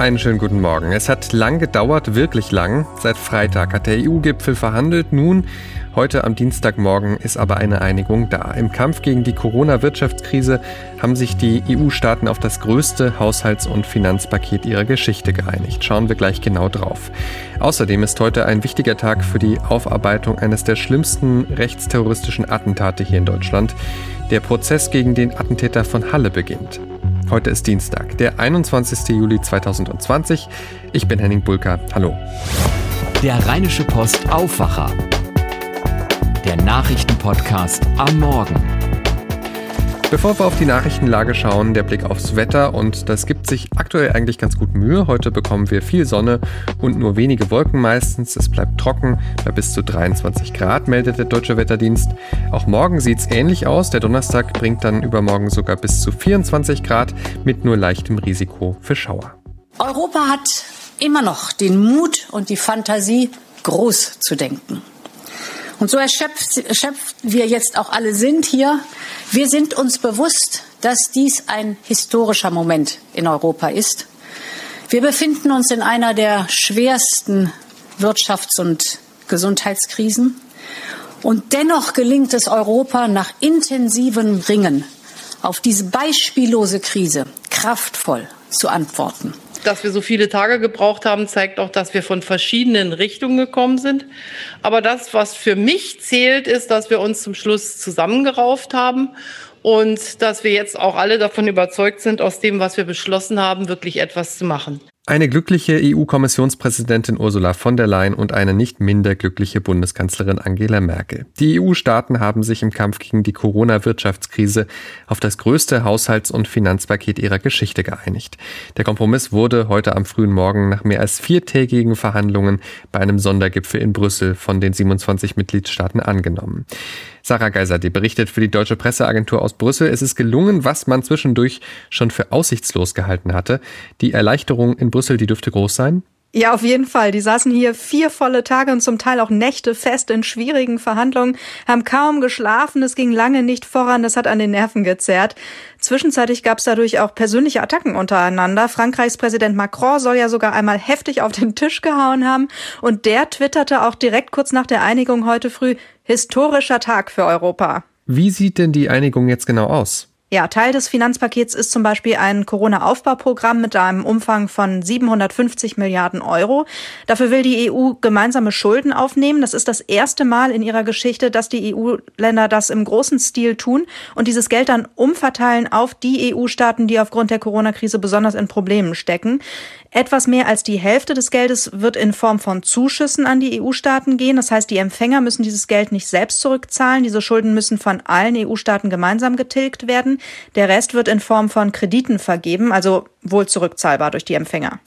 Einen schönen guten Morgen. Es hat lang gedauert, wirklich lang. Seit Freitag hat der EU-Gipfel verhandelt. Nun, heute am Dienstagmorgen, ist aber eine Einigung da. Im Kampf gegen die Corona-Wirtschaftskrise haben sich die EU-Staaten auf das größte Haushalts- und Finanzpaket ihrer Geschichte geeinigt. Schauen wir gleich genau drauf. Außerdem ist heute ein wichtiger Tag für die Aufarbeitung eines der schlimmsten rechtsterroristischen Attentate hier in Deutschland. Der Prozess gegen den Attentäter von Halle beginnt. Heute ist Dienstag, der 21. Juli 2020. Ich bin Henning Bulka. Hallo. Der Rheinische Post Aufwacher. Der Nachrichtenpodcast am Morgen. Bevor wir auf die Nachrichtenlage schauen, der Blick aufs Wetter und das gibt sich aktuell eigentlich ganz gut Mühe. Heute bekommen wir viel Sonne und nur wenige Wolken meistens. Es bleibt trocken bei bis zu 23 Grad, meldet der Deutsche Wetterdienst. Auch morgen sieht es ähnlich aus. Der Donnerstag bringt dann übermorgen sogar bis zu 24 Grad mit nur leichtem Risiko für Schauer. Europa hat immer noch den Mut und die Fantasie, groß zu denken. Und so erschöpft, erschöpft wir jetzt auch alle sind hier. Wir sind uns bewusst, dass dies ein historischer Moment in Europa ist. Wir befinden uns in einer der schwersten Wirtschafts- und Gesundheitskrisen. Und dennoch gelingt es Europa nach intensivem Ringen auf diese beispiellose Krise kraftvoll zu antworten. Dass wir so viele Tage gebraucht haben, zeigt auch, dass wir von verschiedenen Richtungen gekommen sind. Aber das, was für mich zählt, ist, dass wir uns zum Schluss zusammengerauft haben und dass wir jetzt auch alle davon überzeugt sind, aus dem, was wir beschlossen haben, wirklich etwas zu machen. Eine glückliche EU-Kommissionspräsidentin Ursula von der Leyen und eine nicht minder glückliche Bundeskanzlerin Angela Merkel. Die EU-Staaten haben sich im Kampf gegen die Corona-Wirtschaftskrise auf das größte Haushalts- und Finanzpaket ihrer Geschichte geeinigt. Der Kompromiss wurde heute am frühen Morgen nach mehr als viertägigen Verhandlungen bei einem Sondergipfel in Brüssel von den 27 Mitgliedstaaten angenommen. Sarah Geiser, die berichtet für die Deutsche Presseagentur aus Brüssel. Es ist gelungen, was man zwischendurch schon für aussichtslos gehalten hatte. Die Erleichterung in Brüssel, die dürfte groß sein. Ja, auf jeden Fall. Die saßen hier vier volle Tage und zum Teil auch Nächte fest in schwierigen Verhandlungen, haben kaum geschlafen, es ging lange nicht voran, das hat an den Nerven gezerrt. Zwischenzeitlich gab es dadurch auch persönliche Attacken untereinander. Frankreichs Präsident Macron soll ja sogar einmal heftig auf den Tisch gehauen haben und der twitterte auch direkt kurz nach der Einigung heute früh, historischer Tag für Europa. Wie sieht denn die Einigung jetzt genau aus? Ja, Teil des Finanzpakets ist zum Beispiel ein Corona-Aufbauprogramm mit einem Umfang von 750 Milliarden Euro. Dafür will die EU gemeinsame Schulden aufnehmen. Das ist das erste Mal in ihrer Geschichte, dass die EU-Länder das im großen Stil tun und dieses Geld dann umverteilen auf die EU-Staaten, die aufgrund der Corona-Krise besonders in Problemen stecken. Etwas mehr als die Hälfte des Geldes wird in Form von Zuschüssen an die EU-Staaten gehen. Das heißt, die Empfänger müssen dieses Geld nicht selbst zurückzahlen. Diese Schulden müssen von allen EU-Staaten gemeinsam getilgt werden. Der Rest wird in Form von Krediten vergeben, also wohl zurückzahlbar durch die Empfänger.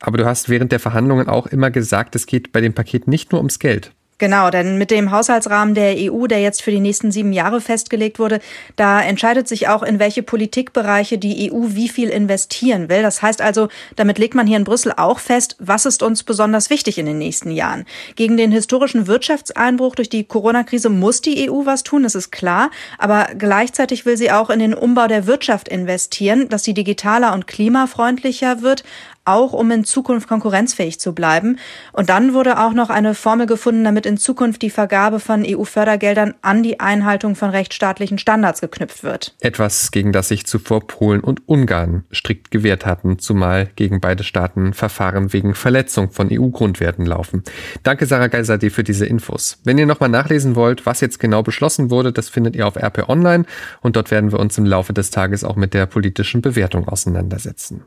Aber du hast während der Verhandlungen auch immer gesagt, es geht bei dem Paket nicht nur ums Geld. Genau, denn mit dem Haushaltsrahmen der EU, der jetzt für die nächsten sieben Jahre festgelegt wurde, da entscheidet sich auch, in welche Politikbereiche die EU wie viel investieren will. Das heißt also, damit legt man hier in Brüssel auch fest, was ist uns besonders wichtig in den nächsten Jahren. Gegen den historischen Wirtschaftseinbruch durch die Corona-Krise muss die EU was tun, das ist klar. Aber gleichzeitig will sie auch in den Umbau der Wirtschaft investieren, dass sie digitaler und klimafreundlicher wird auch um in Zukunft konkurrenzfähig zu bleiben. Und dann wurde auch noch eine Formel gefunden, damit in Zukunft die Vergabe von EU-Fördergeldern an die Einhaltung von rechtsstaatlichen Standards geknüpft wird. Etwas, gegen das sich zuvor Polen und Ungarn strikt gewehrt hatten, zumal gegen beide Staaten Verfahren wegen Verletzung von EU-Grundwerten laufen. Danke Sarah Geiserde für diese Infos. Wenn ihr nochmal nachlesen wollt, was jetzt genau beschlossen wurde, das findet ihr auf RP Online und dort werden wir uns im Laufe des Tages auch mit der politischen Bewertung auseinandersetzen.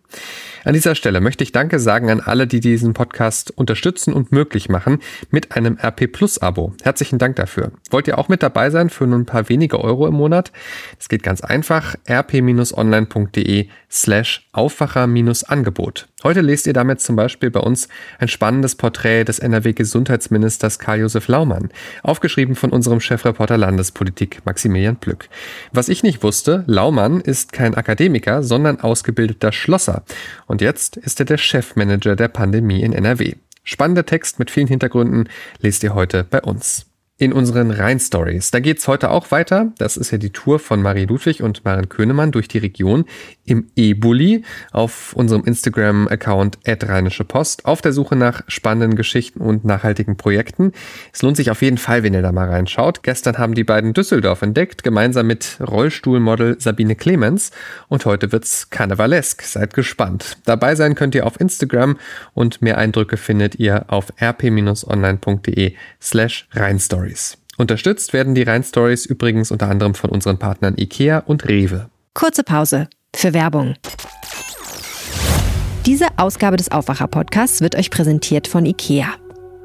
An dieser Stelle möchte ich Danke sagen an alle, die diesen Podcast unterstützen und möglich machen mit einem RP Plus Abo. Herzlichen Dank dafür. Wollt ihr auch mit dabei sein für nur ein paar wenige Euro im Monat? Es geht ganz einfach. rp-online.de slash Aufwacher-Angebot. Heute lest ihr damit zum Beispiel bei uns ein spannendes Porträt des NRW-Gesundheitsministers Karl-Josef Laumann, aufgeschrieben von unserem Chefreporter Landespolitik Maximilian Plück. Was ich nicht wusste, Laumann ist kein Akademiker, sondern ausgebildeter Schlosser. Und jetzt ist er der Chefmanager der Pandemie in NRW. Spannender Text mit vielen Hintergründen lest ihr heute bei uns. In unseren Rhein-Stories. Da geht's heute auch weiter. Das ist ja die Tour von Marie Ludwig und Maren Könemann durch die Region im E-Bulli auf unserem Instagram-Account Rheinische Post auf der Suche nach spannenden Geschichten und nachhaltigen Projekten. Es lohnt sich auf jeden Fall, wenn ihr da mal reinschaut. Gestern haben die beiden Düsseldorf entdeckt, gemeinsam mit Rollstuhlmodel Sabine Clemens und heute wird's karnevalesk. Seid gespannt. Dabei sein könnt ihr auf Instagram und mehr Eindrücke findet ihr auf rp-online.de slash Rheinstories. Stories. Unterstützt werden die Rhein Stories übrigens unter anderem von unseren Partnern IKEA und Rewe. Kurze Pause für Werbung. Diese Ausgabe des Aufwacher-Podcasts wird euch präsentiert von IKEA.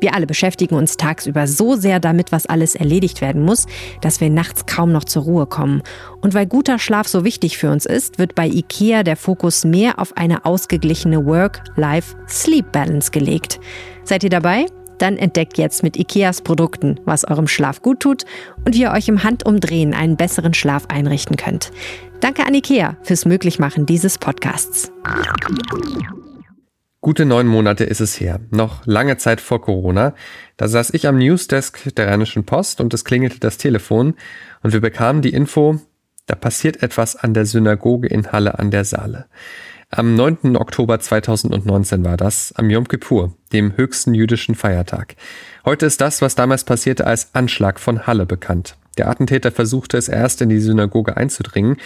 Wir alle beschäftigen uns tagsüber so sehr damit, was alles erledigt werden muss, dass wir nachts kaum noch zur Ruhe kommen. Und weil guter Schlaf so wichtig für uns ist, wird bei IKEA der Fokus mehr auf eine ausgeglichene Work-Life-Sleep-Balance gelegt. Seid ihr dabei? Dann entdeckt jetzt mit IKEAs Produkten, was eurem Schlaf gut tut und wie ihr euch im Handumdrehen einen besseren Schlaf einrichten könnt. Danke an IKEA fürs Möglichmachen dieses Podcasts. Gute neun Monate ist es her, noch lange Zeit vor Corona. Da saß ich am Newsdesk der Rheinischen Post und es klingelte das Telefon und wir bekamen die Info, da passiert etwas an der Synagoge in Halle an der Saale. Am 9. Oktober 2019 war das, am Yom Kippur, dem höchsten jüdischen Feiertag. Heute ist das, was damals passierte, als Anschlag von Halle bekannt. Der Attentäter versuchte es erst in die Synagoge einzudringen,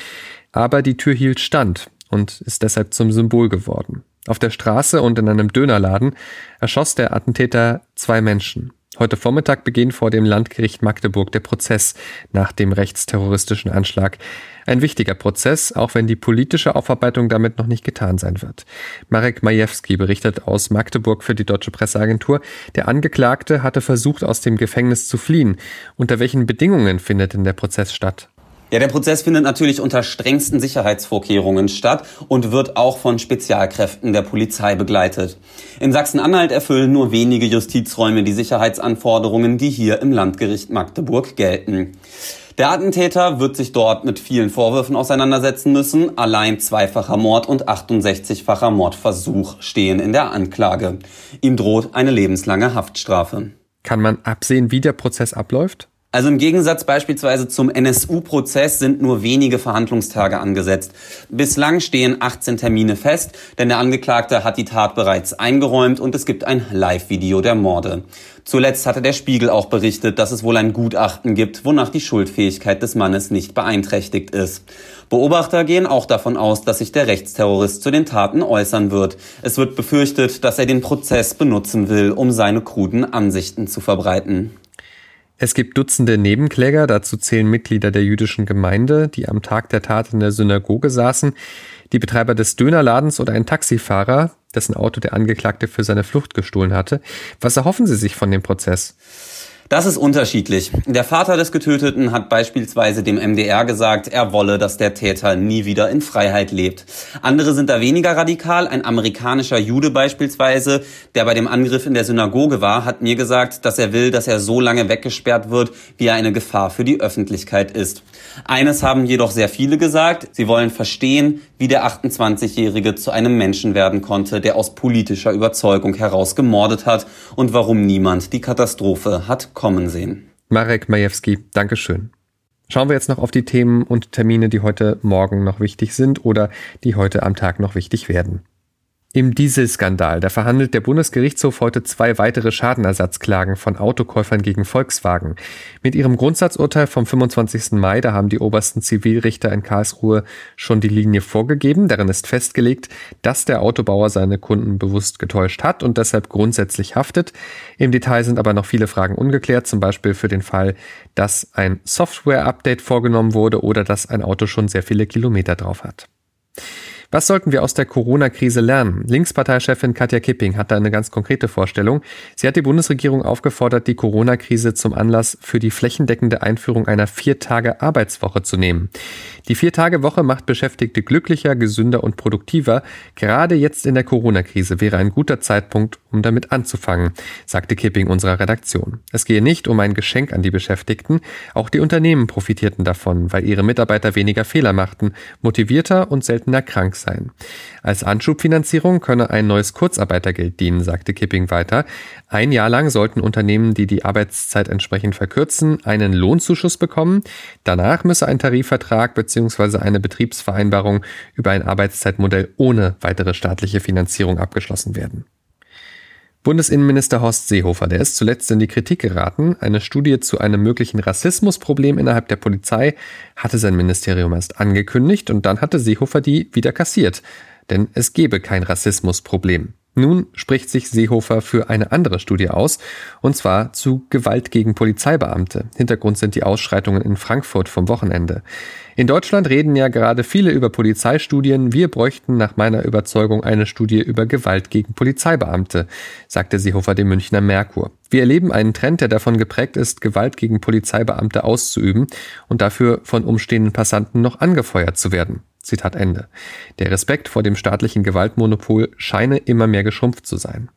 aber die Tür hielt stand und ist deshalb zum Symbol geworden. Auf der Straße und in einem Dönerladen erschoss der Attentäter zwei Menschen. Heute Vormittag beginnt vor dem Landgericht Magdeburg der Prozess nach dem rechtsterroristischen Anschlag. Ein wichtiger Prozess, auch wenn die politische Aufarbeitung damit noch nicht getan sein wird. Marek Majewski berichtet aus Magdeburg für die Deutsche Presseagentur, der Angeklagte hatte versucht, aus dem Gefängnis zu fliehen. Unter welchen Bedingungen findet denn der Prozess statt? Ja, der Prozess findet natürlich unter strengsten Sicherheitsvorkehrungen statt und wird auch von Spezialkräften der Polizei begleitet. In Sachsen-Anhalt erfüllen nur wenige Justizräume die Sicherheitsanforderungen, die hier im Landgericht Magdeburg gelten. Der Attentäter wird sich dort mit vielen Vorwürfen auseinandersetzen müssen. Allein zweifacher Mord und 68-facher Mordversuch stehen in der Anklage. Ihm droht eine lebenslange Haftstrafe. Kann man absehen, wie der Prozess abläuft? Also im Gegensatz beispielsweise zum NSU-Prozess sind nur wenige Verhandlungstage angesetzt. Bislang stehen 18 Termine fest, denn der Angeklagte hat die Tat bereits eingeräumt und es gibt ein Live-Video der Morde. Zuletzt hatte der Spiegel auch berichtet, dass es wohl ein Gutachten gibt, wonach die Schuldfähigkeit des Mannes nicht beeinträchtigt ist. Beobachter gehen auch davon aus, dass sich der Rechtsterrorist zu den Taten äußern wird. Es wird befürchtet, dass er den Prozess benutzen will, um seine kruden Ansichten zu verbreiten. Es gibt Dutzende Nebenkläger, dazu zählen Mitglieder der jüdischen Gemeinde, die am Tag der Tat in der Synagoge saßen, die Betreiber des Dönerladens oder ein Taxifahrer, dessen Auto der Angeklagte für seine Flucht gestohlen hatte. Was erhoffen Sie sich von dem Prozess? Das ist unterschiedlich. Der Vater des Getöteten hat beispielsweise dem MDR gesagt, er wolle, dass der Täter nie wieder in Freiheit lebt. Andere sind da weniger radikal. Ein amerikanischer Jude beispielsweise, der bei dem Angriff in der Synagoge war, hat mir gesagt, dass er will, dass er so lange weggesperrt wird, wie er eine Gefahr für die Öffentlichkeit ist. Eines haben jedoch sehr viele gesagt. Sie wollen verstehen, wie der 28-Jährige zu einem Menschen werden konnte, der aus politischer Überzeugung heraus gemordet hat und warum niemand die Katastrophe hat kommen sehen. Marek Majewski, Dankeschön. Schauen wir jetzt noch auf die Themen und Termine, die heute Morgen noch wichtig sind oder die heute am Tag noch wichtig werden. Im Dieselskandal, da verhandelt der Bundesgerichtshof heute zwei weitere Schadenersatzklagen von Autokäufern gegen Volkswagen. Mit ihrem Grundsatzurteil vom 25. Mai, da haben die obersten Zivilrichter in Karlsruhe schon die Linie vorgegeben. Darin ist festgelegt, dass der Autobauer seine Kunden bewusst getäuscht hat und deshalb grundsätzlich haftet. Im Detail sind aber noch viele Fragen ungeklärt, zum Beispiel für den Fall, dass ein Software-Update vorgenommen wurde oder dass ein Auto schon sehr viele Kilometer drauf hat. Was sollten wir aus der Corona-Krise lernen? Linksparteichefin Katja Kipping hat da eine ganz konkrete Vorstellung. Sie hat die Bundesregierung aufgefordert, die Corona-Krise zum Anlass für die flächendeckende Einführung einer Vier-Tage-Arbeitswoche zu nehmen. Die Vier-Tage-Woche macht Beschäftigte glücklicher, gesünder und produktiver. Gerade jetzt in der Corona-Krise wäre ein guter Zeitpunkt, um damit anzufangen, sagte Kipping unserer Redaktion. Es gehe nicht um ein Geschenk an die Beschäftigten. Auch die Unternehmen profitierten davon, weil ihre Mitarbeiter weniger Fehler machten, motivierter und seltener krank sein. Als Anschubfinanzierung könne ein neues Kurzarbeitergeld dienen, sagte Kipping weiter. Ein Jahr lang sollten Unternehmen, die die Arbeitszeit entsprechend verkürzen, einen Lohnzuschuss bekommen. Danach müsse ein Tarifvertrag bzw. eine Betriebsvereinbarung über ein Arbeitszeitmodell ohne weitere staatliche Finanzierung abgeschlossen werden. Bundesinnenminister Horst Seehofer, der ist zuletzt in die Kritik geraten. Eine Studie zu einem möglichen Rassismusproblem innerhalb der Polizei hatte sein Ministerium erst angekündigt und dann hatte Seehofer die wieder kassiert. Denn es gebe kein Rassismusproblem. Nun spricht sich Seehofer für eine andere Studie aus, und zwar zu Gewalt gegen Polizeibeamte. Hintergrund sind die Ausschreitungen in Frankfurt vom Wochenende. In Deutschland reden ja gerade viele über Polizeistudien. Wir bräuchten nach meiner Überzeugung eine Studie über Gewalt gegen Polizeibeamte, sagte Seehofer dem Münchner Merkur. Wir erleben einen Trend, der davon geprägt ist, Gewalt gegen Polizeibeamte auszuüben und dafür von umstehenden Passanten noch angefeuert zu werden. Zitat Ende. Der Respekt vor dem staatlichen Gewaltmonopol scheine immer mehr geschrumpft zu sein.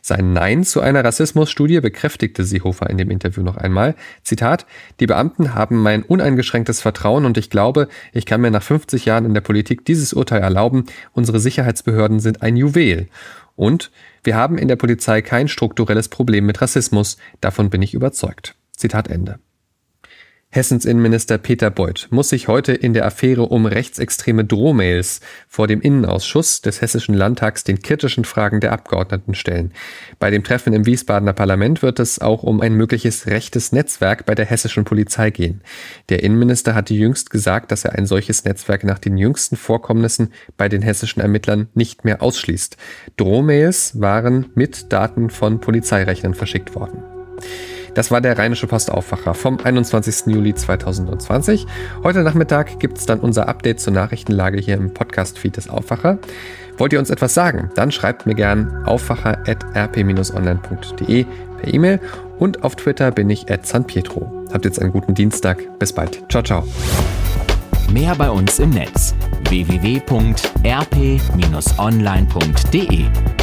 Sein Nein zu einer Rassismusstudie bekräftigte Seehofer in dem Interview noch einmal. Zitat, die Beamten haben mein uneingeschränktes Vertrauen und ich glaube, ich kann mir nach 50 Jahren in der Politik dieses Urteil erlauben, unsere Sicherheitsbehörden sind ein Juwel. Und wir haben in der Polizei kein strukturelles Problem mit Rassismus, davon bin ich überzeugt. Zitat Ende. Hessens Innenminister Peter Beuth muss sich heute in der Affäre um rechtsextreme Drohmails vor dem Innenausschuss des Hessischen Landtags den kritischen Fragen der Abgeordneten stellen. Bei dem Treffen im Wiesbadener Parlament wird es auch um ein mögliches rechtes Netzwerk bei der hessischen Polizei gehen. Der Innenminister hatte jüngst gesagt, dass er ein solches Netzwerk nach den jüngsten Vorkommnissen bei den hessischen Ermittlern nicht mehr ausschließt. Drohmails waren mit Daten von Polizeirechnern verschickt worden. Das war der Rheinische Postaufwacher vom 21. Juli 2020. Heute Nachmittag gibt es dann unser Update zur Nachrichtenlage hier im Podcast-Feed des Aufwacher. Wollt ihr uns etwas sagen? Dann schreibt mir gern aufwacher.rp-online.de per E-Mail und auf Twitter bin ich at San Pietro. Habt jetzt einen guten Dienstag. Bis bald. Ciao, ciao. Mehr bei uns im Netz www.rp-online.de